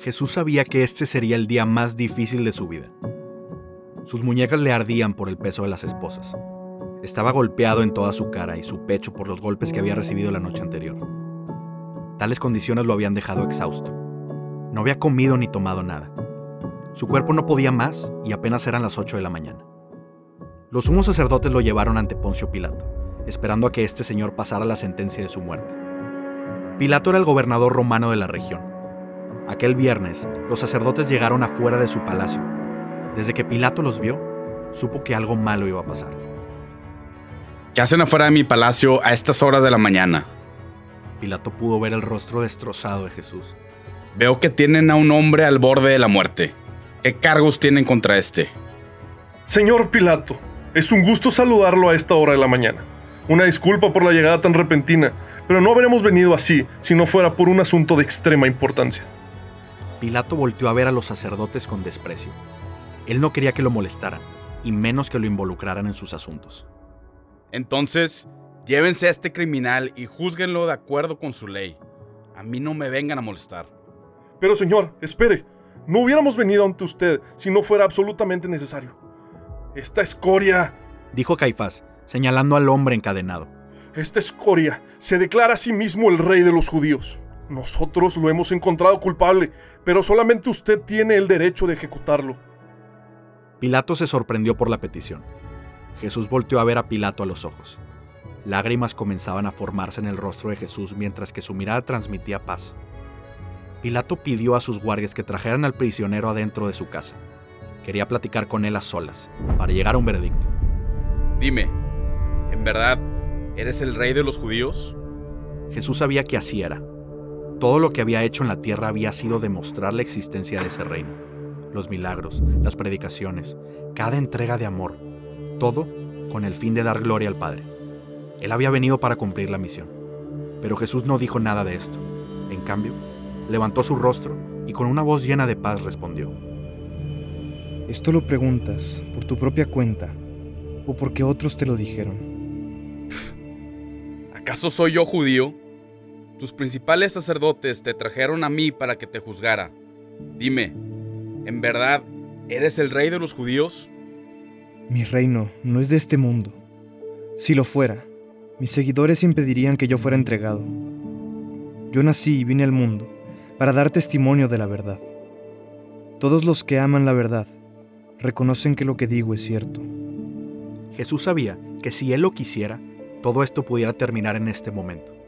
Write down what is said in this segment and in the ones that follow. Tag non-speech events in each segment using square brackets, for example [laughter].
Jesús sabía que este sería el día más difícil de su vida. Sus muñecas le ardían por el peso de las esposas. Estaba golpeado en toda su cara y su pecho por los golpes que había recibido la noche anterior. Tales condiciones lo habían dejado exhausto. No había comido ni tomado nada. Su cuerpo no podía más y apenas eran las 8 de la mañana. Los sumos sacerdotes lo llevaron ante Poncio Pilato, esperando a que este señor pasara la sentencia de su muerte. Pilato era el gobernador romano de la región. Aquel viernes, los sacerdotes llegaron afuera de su palacio. Desde que Pilato los vio, supo que algo malo iba a pasar. ¿Qué hacen afuera de mi palacio a estas horas de la mañana? Pilato pudo ver el rostro destrozado de Jesús. Veo que tienen a un hombre al borde de la muerte. ¿Qué cargos tienen contra este? Señor Pilato, es un gusto saludarlo a esta hora de la mañana. Una disculpa por la llegada tan repentina, pero no habríamos venido así si no fuera por un asunto de extrema importancia. Pilato volteó a ver a los sacerdotes con desprecio. Él no quería que lo molestaran, y menos que lo involucraran en sus asuntos. Entonces, llévense a este criminal y júzguenlo de acuerdo con su ley. A mí no me vengan a molestar. Pero señor, espere. No hubiéramos venido ante usted si no fuera absolutamente necesario. Esta escoria... Dijo Caifás, señalando al hombre encadenado. Esta escoria se declara a sí mismo el rey de los judíos. Nosotros lo hemos encontrado culpable, pero solamente usted tiene el derecho de ejecutarlo. Pilato se sorprendió por la petición. Jesús volteó a ver a Pilato a los ojos. Lágrimas comenzaban a formarse en el rostro de Jesús mientras que su mirada transmitía paz. Pilato pidió a sus guardias que trajeran al prisionero adentro de su casa. Quería platicar con él a solas, para llegar a un veredicto. Dime, ¿en verdad eres el rey de los judíos? Jesús sabía que así era. Todo lo que había hecho en la tierra había sido demostrar la existencia de ese reino. Los milagros, las predicaciones, cada entrega de amor, todo con el fin de dar gloria al Padre. Él había venido para cumplir la misión. Pero Jesús no dijo nada de esto. En cambio, levantó su rostro y con una voz llena de paz respondió. Esto lo preguntas por tu propia cuenta o porque otros te lo dijeron. ¿Acaso soy yo judío? Tus principales sacerdotes te trajeron a mí para que te juzgara. Dime, ¿en verdad eres el rey de los judíos? Mi reino no es de este mundo. Si lo fuera, mis seguidores impedirían que yo fuera entregado. Yo nací y vine al mundo para dar testimonio de la verdad. Todos los que aman la verdad reconocen que lo que digo es cierto. Jesús sabía que si él lo quisiera, todo esto pudiera terminar en este momento.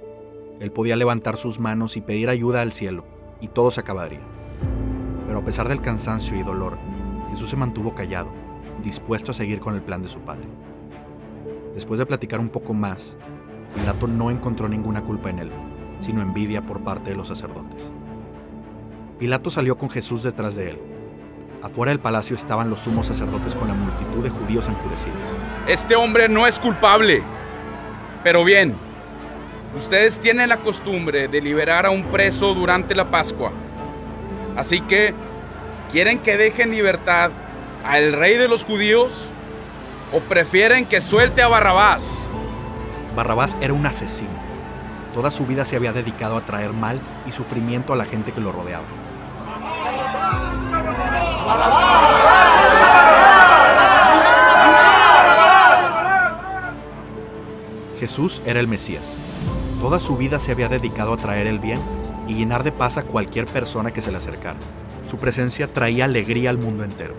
Él podía levantar sus manos y pedir ayuda al cielo, y todo se acabaría. Pero a pesar del cansancio y dolor, Jesús se mantuvo callado, dispuesto a seguir con el plan de su padre. Después de platicar un poco más, Pilato no encontró ninguna culpa en él, sino envidia por parte de los sacerdotes. Pilato salió con Jesús detrás de él. Afuera del palacio estaban los sumos sacerdotes con la multitud de judíos enfurecidos. Este hombre no es culpable. Pero bien, ustedes tienen la costumbre de liberar a un preso durante la Pascua. Así que, ¿quieren que deje en libertad al rey de los judíos? ¿O prefieren que suelte a Barrabás? Barrabás era un asesino. Toda su vida se había dedicado a traer mal y sufrimiento a la gente que lo rodeaba. Jesús era el Mesías. Toda su vida se había dedicado a traer el bien y llenar de paz a cualquier persona que se le acercara. Su presencia traía alegría al mundo entero.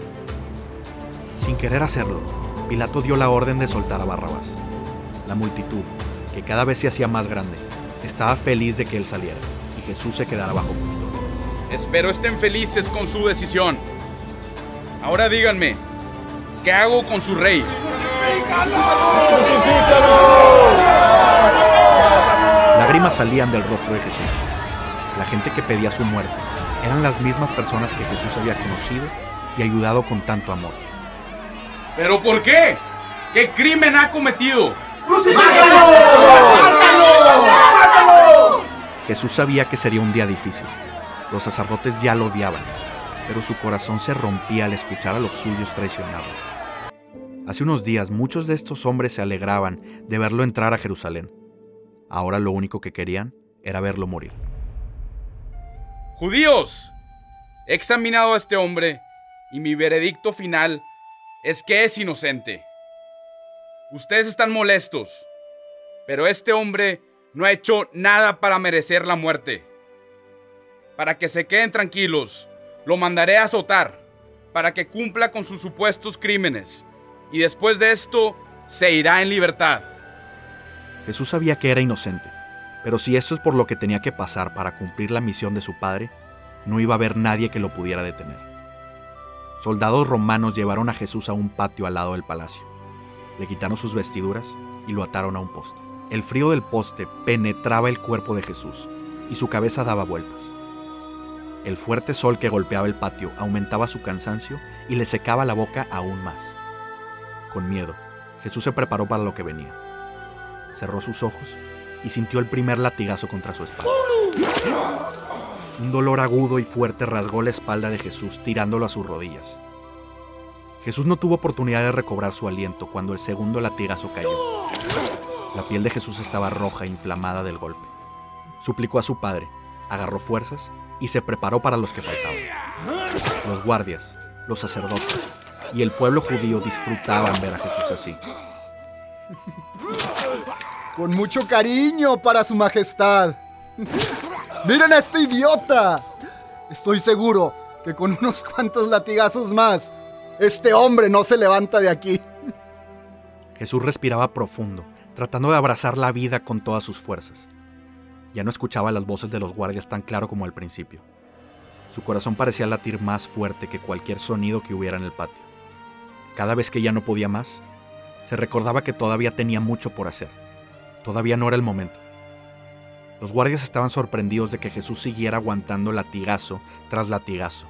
Sin querer hacerlo, Pilato dio la orden de soltar a Barrabás. La multitud, que cada vez se hacía más grande, estaba feliz de que él saliera y Jesús se quedara bajo custodia. Espero estén felices con su decisión. Ahora díganme, ¿qué hago con su rey? Lágrimas salían del rostro de Jesús. La gente que pedía su muerte eran las mismas personas que Jesús había conocido y ayudado con tanto amor. ¿Pero por qué? ¿Qué crimen ha cometido? Jesús sabía que sería un día difícil. Los sacerdotes ya lo odiaban, pero su corazón se rompía al escuchar a los suyos traicionados. Hace unos días muchos de estos hombres se alegraban de verlo entrar a Jerusalén. Ahora lo único que querían era verlo morir. Judíos, He examinado a este hombre y mi veredicto final es que es inocente. Ustedes están molestos, pero este hombre no ha hecho nada para merecer la muerte. Para que se queden tranquilos, lo mandaré a azotar para que cumpla con sus supuestos crímenes y después de esto se irá en libertad. Jesús sabía que era inocente, pero si esto es por lo que tenía que pasar para cumplir la misión de su padre, no iba a haber nadie que lo pudiera detener. Soldados romanos llevaron a Jesús a un patio al lado del palacio. Le quitaron sus vestiduras y lo ataron a un poste. El frío del poste penetraba el cuerpo de Jesús y su cabeza daba vueltas. El fuerte sol que golpeaba el patio aumentaba su cansancio y le secaba la boca aún más. Con miedo, Jesús se preparó para lo que venía. Cerró sus ojos y sintió el primer latigazo contra su espalda. Un dolor agudo y fuerte rasgó la espalda de Jesús tirándolo a sus rodillas. Jesús no tuvo oportunidad de recobrar su aliento cuando el segundo latigazo cayó. La piel de Jesús estaba roja e inflamada del golpe. Suplicó a su padre, agarró fuerzas y se preparó para los que faltaban. Los guardias, los sacerdotes y el pueblo judío disfrutaban ver a Jesús así. Con mucho cariño para su majestad. ¡Miren a este idiota! Estoy seguro que con unos cuantos latigazos más, este hombre no se levanta de aquí. Jesús respiraba profundo, tratando de abrazar la vida con todas sus fuerzas. Ya no escuchaba las voces de los guardias tan claro como al principio. Su corazón parecía latir más fuerte que cualquier sonido que hubiera en el patio. Cada vez que ya no podía más, se recordaba que todavía tenía mucho por hacer. Todavía no era el momento. Los guardias estaban sorprendidos de que Jesús siguiera aguantando latigazo tras latigazo,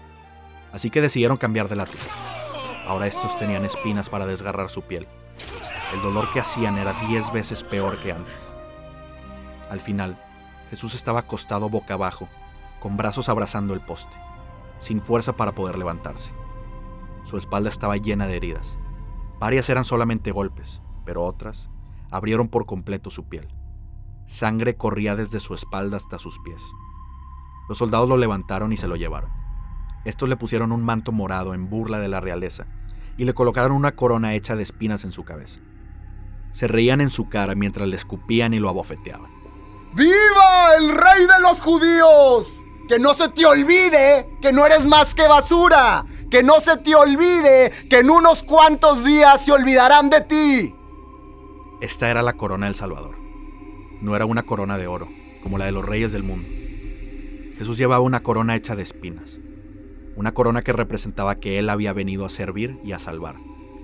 así que decidieron cambiar de látigos. Ahora estos tenían espinas para desgarrar su piel. El dolor que hacían era diez veces peor que antes. Al final, Jesús estaba acostado boca abajo, con brazos abrazando el poste, sin fuerza para poder levantarse. Su espalda estaba llena de heridas. Varias eran solamente golpes, pero otras abrieron por completo su piel. Sangre corría desde su espalda hasta sus pies. Los soldados lo levantaron y se lo llevaron. Estos le pusieron un manto morado en burla de la realeza y le colocaron una corona hecha de espinas en su cabeza. Se reían en su cara mientras le escupían y lo abofeteaban. ¡Viva el rey de los judíos! Que no se te olvide que no eres más que basura. Que no se te olvide que en unos cuantos días se olvidarán de ti. Esta era la corona del Salvador no era una corona de oro, como la de los reyes del mundo. Jesús llevaba una corona hecha de espinas, una corona que representaba que él había venido a servir y a salvar,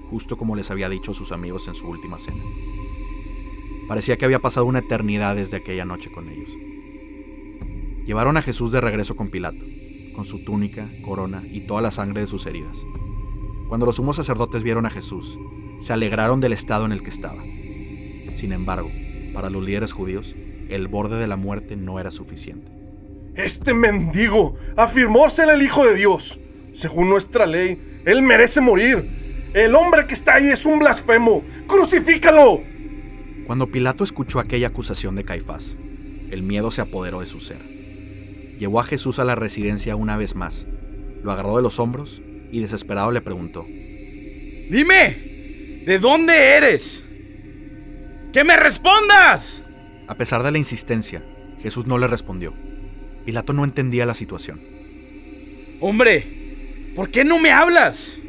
justo como les había dicho sus amigos en su última cena. Parecía que había pasado una eternidad desde aquella noche con ellos. Llevaron a Jesús de regreso con Pilato, con su túnica, corona y toda la sangre de sus heridas. Cuando los sumos sacerdotes vieron a Jesús, se alegraron del estado en el que estaba. Sin embargo, para los líderes judíos, el borde de la muerte no era suficiente. Este mendigo afirmó ser el Hijo de Dios. Según nuestra ley, él merece morir. El hombre que está ahí es un blasfemo. ¡Crucifícalo! Cuando Pilato escuchó aquella acusación de Caifás, el miedo se apoderó de su ser. Llevó a Jesús a la residencia una vez más, lo agarró de los hombros y desesperado le preguntó, Dime, ¿de dónde eres? ¡Que me respondas! A pesar de la insistencia, Jesús no le respondió. Pilato no entendía la situación. Hombre, ¿por qué no me hablas?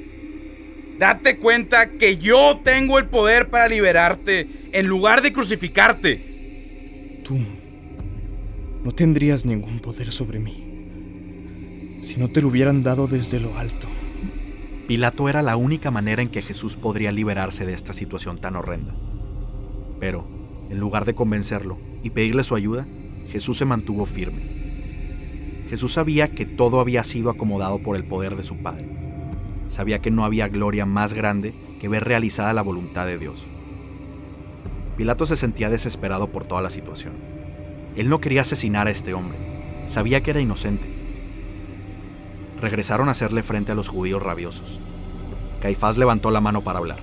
Date cuenta que yo tengo el poder para liberarte en lugar de crucificarte. Tú no tendrías ningún poder sobre mí si no te lo hubieran dado desde lo alto. Pilato era la única manera en que Jesús podría liberarse de esta situación tan horrenda. Pero, en lugar de convencerlo y pedirle su ayuda, Jesús se mantuvo firme. Jesús sabía que todo había sido acomodado por el poder de su Padre. Sabía que no había gloria más grande que ver realizada la voluntad de Dios. Pilato se sentía desesperado por toda la situación. Él no quería asesinar a este hombre. Sabía que era inocente. Regresaron a hacerle frente a los judíos rabiosos. Caifás levantó la mano para hablar.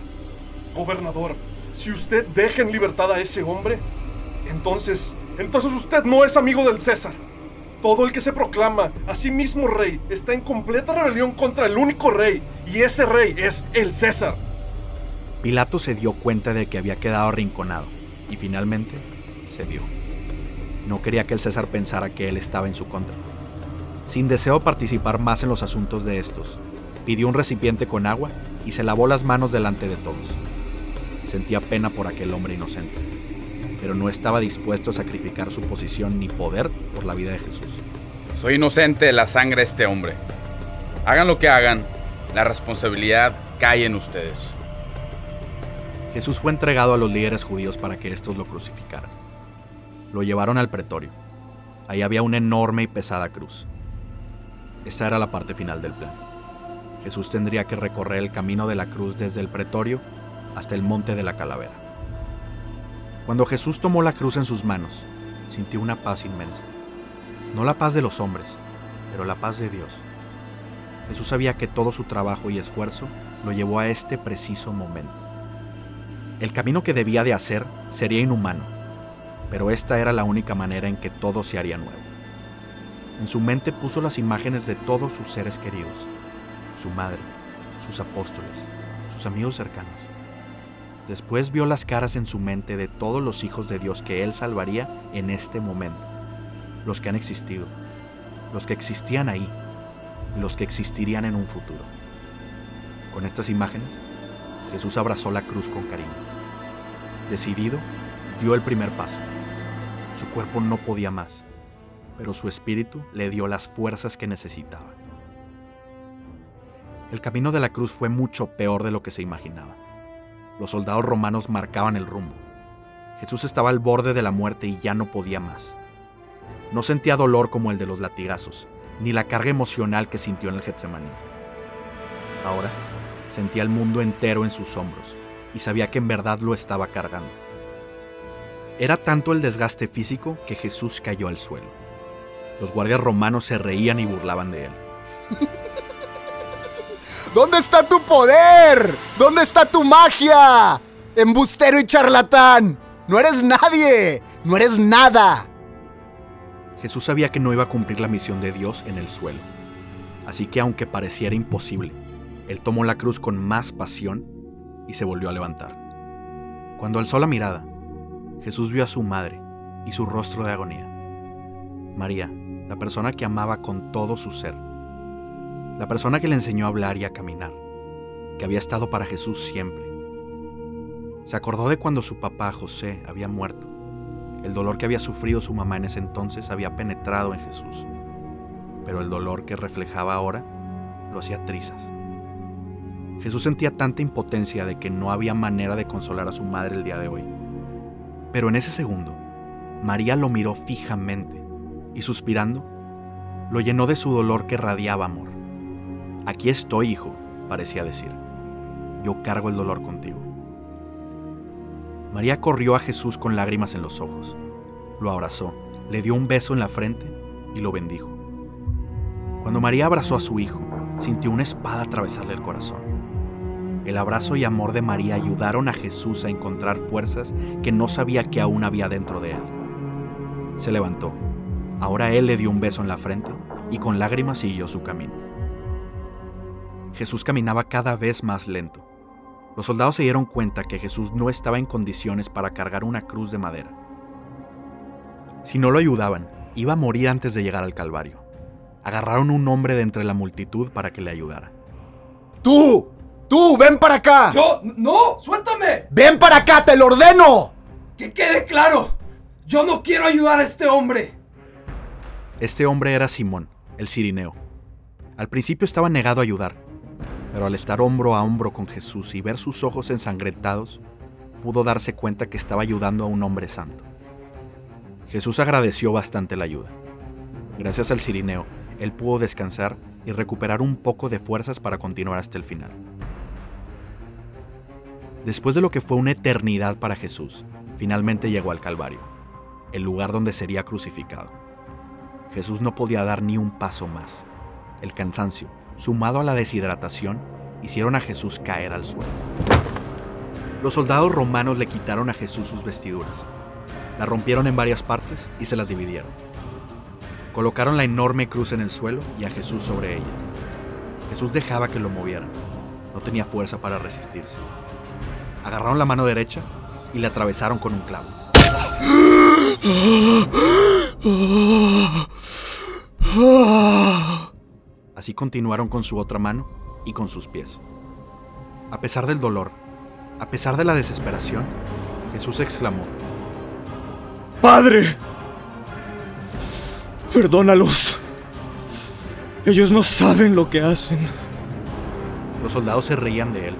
Gobernador, si usted deja en libertad a ese hombre, entonces, entonces usted no es amigo del César. Todo el que se proclama a sí mismo rey está en completa rebelión contra el único rey, y ese rey es el César. Pilato se dio cuenta de que había quedado arrinconado, y finalmente cedió. No quería que el César pensara que él estaba en su contra. Sin deseo participar más en los asuntos de estos, pidió un recipiente con agua y se lavó las manos delante de todos. Sentía pena por aquel hombre inocente, pero no estaba dispuesto a sacrificar su posición ni poder por la vida de Jesús. Soy inocente de la sangre de este hombre. Hagan lo que hagan, la responsabilidad cae en ustedes. Jesús fue entregado a los líderes judíos para que estos lo crucificaran. Lo llevaron al pretorio. Ahí había una enorme y pesada cruz. Esta era la parte final del plan. Jesús tendría que recorrer el camino de la cruz desde el pretorio hasta el monte de la calavera. Cuando Jesús tomó la cruz en sus manos, sintió una paz inmensa. No la paz de los hombres, pero la paz de Dios. Jesús sabía que todo su trabajo y esfuerzo lo llevó a este preciso momento. El camino que debía de hacer sería inhumano, pero esta era la única manera en que todo se haría nuevo. En su mente puso las imágenes de todos sus seres queridos, su madre, sus apóstoles, sus amigos cercanos. Después vio las caras en su mente de todos los hijos de Dios que él salvaría en este momento, los que han existido, los que existían ahí y los que existirían en un futuro. Con estas imágenes, Jesús abrazó la cruz con cariño. Decidido, dio el primer paso. Su cuerpo no podía más, pero su espíritu le dio las fuerzas que necesitaba. El camino de la cruz fue mucho peor de lo que se imaginaba. Los soldados romanos marcaban el rumbo. Jesús estaba al borde de la muerte y ya no podía más. No sentía dolor como el de los latigazos, ni la carga emocional que sintió en el Getsemaní. Ahora sentía el mundo entero en sus hombros y sabía que en verdad lo estaba cargando. Era tanto el desgaste físico que Jesús cayó al suelo. Los guardias romanos se reían y burlaban de él. [laughs] ¿Dónde está tu poder? ¿Dónde está tu magia? Embustero y charlatán. No eres nadie. No eres nada. Jesús sabía que no iba a cumplir la misión de Dios en el suelo. Así que aunque pareciera imposible, él tomó la cruz con más pasión y se volvió a levantar. Cuando alzó la mirada, Jesús vio a su madre y su rostro de agonía. María, la persona que amaba con todo su ser, la persona que le enseñó a hablar y a caminar, que había estado para Jesús siempre. Se acordó de cuando su papá José había muerto. El dolor que había sufrido su mamá en ese entonces había penetrado en Jesús, pero el dolor que reflejaba ahora lo hacía trizas. Jesús sentía tanta impotencia de que no había manera de consolar a su madre el día de hoy. Pero en ese segundo, María lo miró fijamente y suspirando, lo llenó de su dolor que radiaba amor. Aquí estoy, hijo, parecía decir. Yo cargo el dolor contigo. María corrió a Jesús con lágrimas en los ojos. Lo abrazó, le dio un beso en la frente y lo bendijo. Cuando María abrazó a su hijo, sintió una espada atravesarle el corazón. El abrazo y amor de María ayudaron a Jesús a encontrar fuerzas que no sabía que aún había dentro de él. Se levantó. Ahora él le dio un beso en la frente y con lágrimas siguió su camino. Jesús caminaba cada vez más lento. Los soldados se dieron cuenta que Jesús no estaba en condiciones para cargar una cruz de madera. Si no lo ayudaban, iba a morir antes de llegar al Calvario. Agarraron un hombre de entre la multitud para que le ayudara. ¡Tú! ¡Tú! ¡Ven para acá! ¡Yo! ¡No! ¡Suéltame! ¡Ven para acá! ¡Te lo ordeno! ¡Que quede claro! ¡Yo no quiero ayudar a este hombre! Este hombre era Simón, el cirineo. Al principio estaba negado a ayudar, pero al estar hombro a hombro con Jesús y ver sus ojos ensangrentados, pudo darse cuenta que estaba ayudando a un hombre santo. Jesús agradeció bastante la ayuda. Gracias al cirineo, él pudo descansar y recuperar un poco de fuerzas para continuar hasta el final. Después de lo que fue una eternidad para Jesús, finalmente llegó al Calvario, el lugar donde sería crucificado. Jesús no podía dar ni un paso más. El cansancio, sumado a la deshidratación, hicieron a Jesús caer al suelo. Los soldados romanos le quitaron a Jesús sus vestiduras, la rompieron en varias partes y se las dividieron. Colocaron la enorme cruz en el suelo y a Jesús sobre ella. Jesús dejaba que lo movieran. No tenía fuerza para resistirse. Agarraron la mano derecha y la atravesaron con un clavo. Así continuaron con su otra mano y con sus pies. A pesar del dolor, a pesar de la desesperación, Jesús exclamó, Padre, perdónalos. Ellos no saben lo que hacen. Los soldados se reían de él.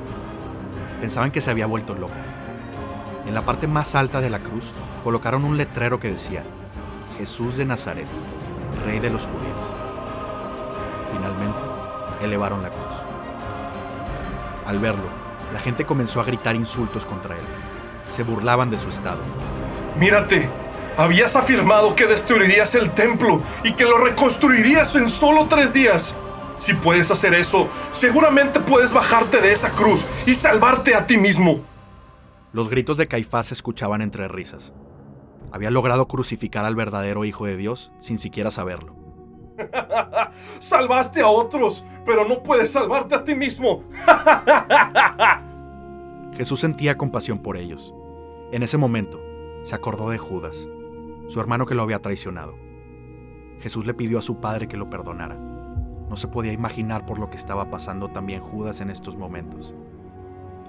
Pensaban que se había vuelto loco. En la parte más alta de la cruz colocaron un letrero que decía, Jesús de Nazaret, Rey de los judíos. Finalmente, elevaron la cruz. Al verlo, la gente comenzó a gritar insultos contra él. Se burlaban de su estado. Mírate, habías afirmado que destruirías el templo y que lo reconstruirías en solo tres días. Si puedes hacer eso, seguramente puedes bajarte de esa cruz y salvarte a ti mismo. Los gritos de Caifás se escuchaban entre risas. Había logrado crucificar al verdadero Hijo de Dios sin siquiera saberlo. [laughs] Salvaste a otros, pero no puedes salvarte a ti mismo. [laughs] Jesús sentía compasión por ellos. En ese momento, se acordó de Judas, su hermano que lo había traicionado. Jesús le pidió a su padre que lo perdonara. No se podía imaginar por lo que estaba pasando también Judas en estos momentos.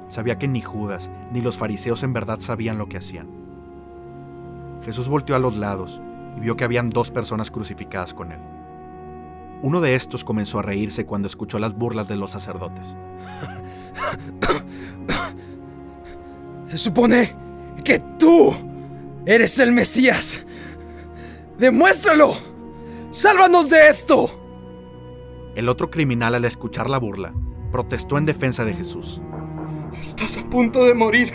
Sabía que ni Judas ni los fariseos en verdad sabían lo que hacían. Jesús volteó a los lados y vio que habían dos personas crucificadas con él. Uno de estos comenzó a reírse cuando escuchó las burlas de los sacerdotes. Se supone que tú eres el Mesías. ¡Demuéstralo! ¡Sálvanos de esto! El otro criminal al escuchar la burla, protestó en defensa de Jesús. Estás a punto de morir.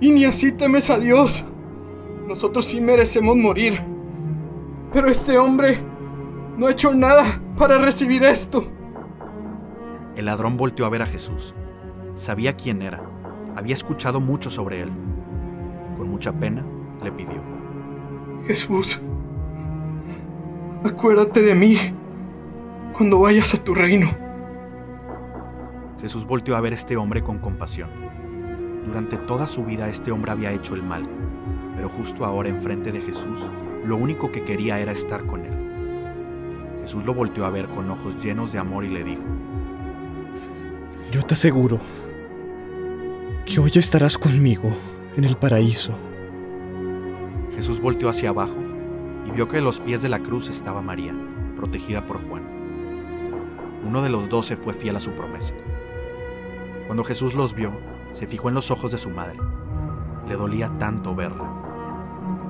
Y ni así temes a Dios. Nosotros sí merecemos morir. Pero este hombre no ha hecho nada para recibir esto. El ladrón volteó a ver a Jesús. Sabía quién era. Había escuchado mucho sobre él. Con mucha pena, le pidió. Jesús, acuérdate de mí cuando vayas a tu reino. Jesús volteó a ver a este hombre con compasión. Durante toda su vida este hombre había hecho el mal, pero justo ahora enfrente de Jesús, lo único que quería era estar con él. Jesús lo volteó a ver con ojos llenos de amor y le dijo, Yo te aseguro que hoy estarás conmigo en el paraíso. Jesús volteó hacia abajo y vio que a los pies de la cruz estaba María, protegida por Juan. Uno de los doce fue fiel a su promesa. Cuando Jesús los vio, se fijó en los ojos de su madre. Le dolía tanto verla.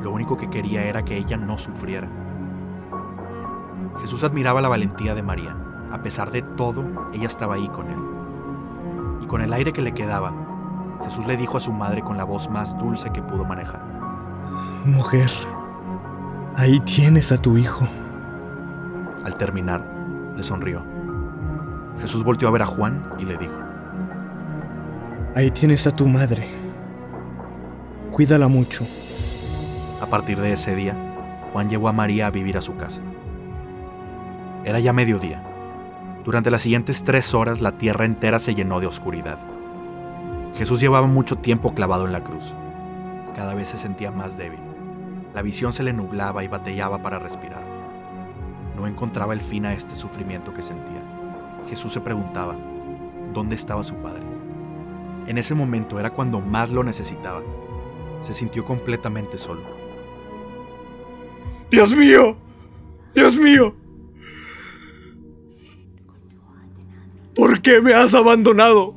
Lo único que quería era que ella no sufriera. Jesús admiraba la valentía de María. A pesar de todo, ella estaba ahí con él. Y con el aire que le quedaba, Jesús le dijo a su madre con la voz más dulce que pudo manejar. Mujer, ahí tienes a tu hijo. Al terminar, le sonrió. Jesús volteó a ver a Juan y le dijo, Ahí tienes a tu madre. Cuídala mucho. A partir de ese día, Juan llevó a María a vivir a su casa. Era ya mediodía. Durante las siguientes tres horas la tierra entera se llenó de oscuridad. Jesús llevaba mucho tiempo clavado en la cruz. Cada vez se sentía más débil. La visión se le nublaba y batallaba para respirar. No encontraba el fin a este sufrimiento que sentía. Jesús se preguntaba, ¿dónde estaba su padre? En ese momento era cuando más lo necesitaba. Se sintió completamente solo. ¡Dios mío! ¡Dios mío! ¿Por qué me has abandonado?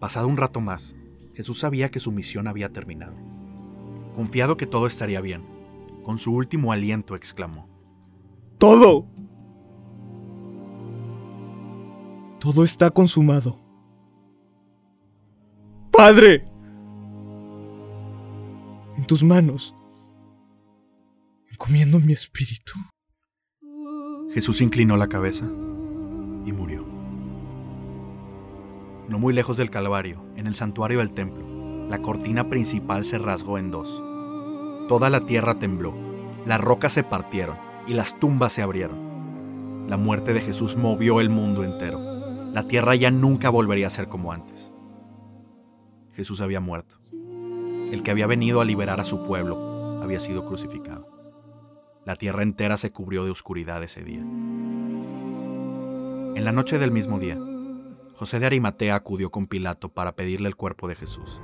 Pasado un rato más, Jesús sabía que su misión había terminado. Confiado que todo estaría bien, con su último aliento exclamó. ¡Todo! Todo está consumado. ¡Padre! En tus manos. Encomiendo mi espíritu. Jesús inclinó la cabeza y murió. No muy lejos del Calvario, en el santuario del templo, la cortina principal se rasgó en dos. Toda la tierra tembló. Las rocas se partieron y las tumbas se abrieron. La muerte de Jesús movió el mundo entero. La tierra ya nunca volvería a ser como antes. Jesús había muerto. El que había venido a liberar a su pueblo había sido crucificado. La tierra entera se cubrió de oscuridad ese día. En la noche del mismo día, José de Arimatea acudió con Pilato para pedirle el cuerpo de Jesús.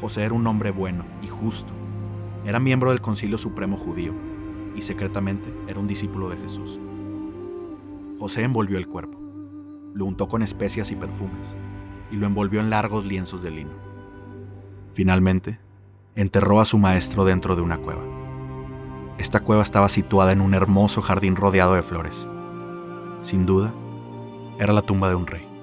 José era un hombre bueno y justo. Era miembro del Concilio Supremo Judío y secretamente era un discípulo de Jesús. José envolvió el cuerpo, lo untó con especias y perfumes y lo envolvió en largos lienzos de lino. Finalmente, enterró a su maestro dentro de una cueva. Esta cueva estaba situada en un hermoso jardín rodeado de flores. Sin duda, era la tumba de un rey.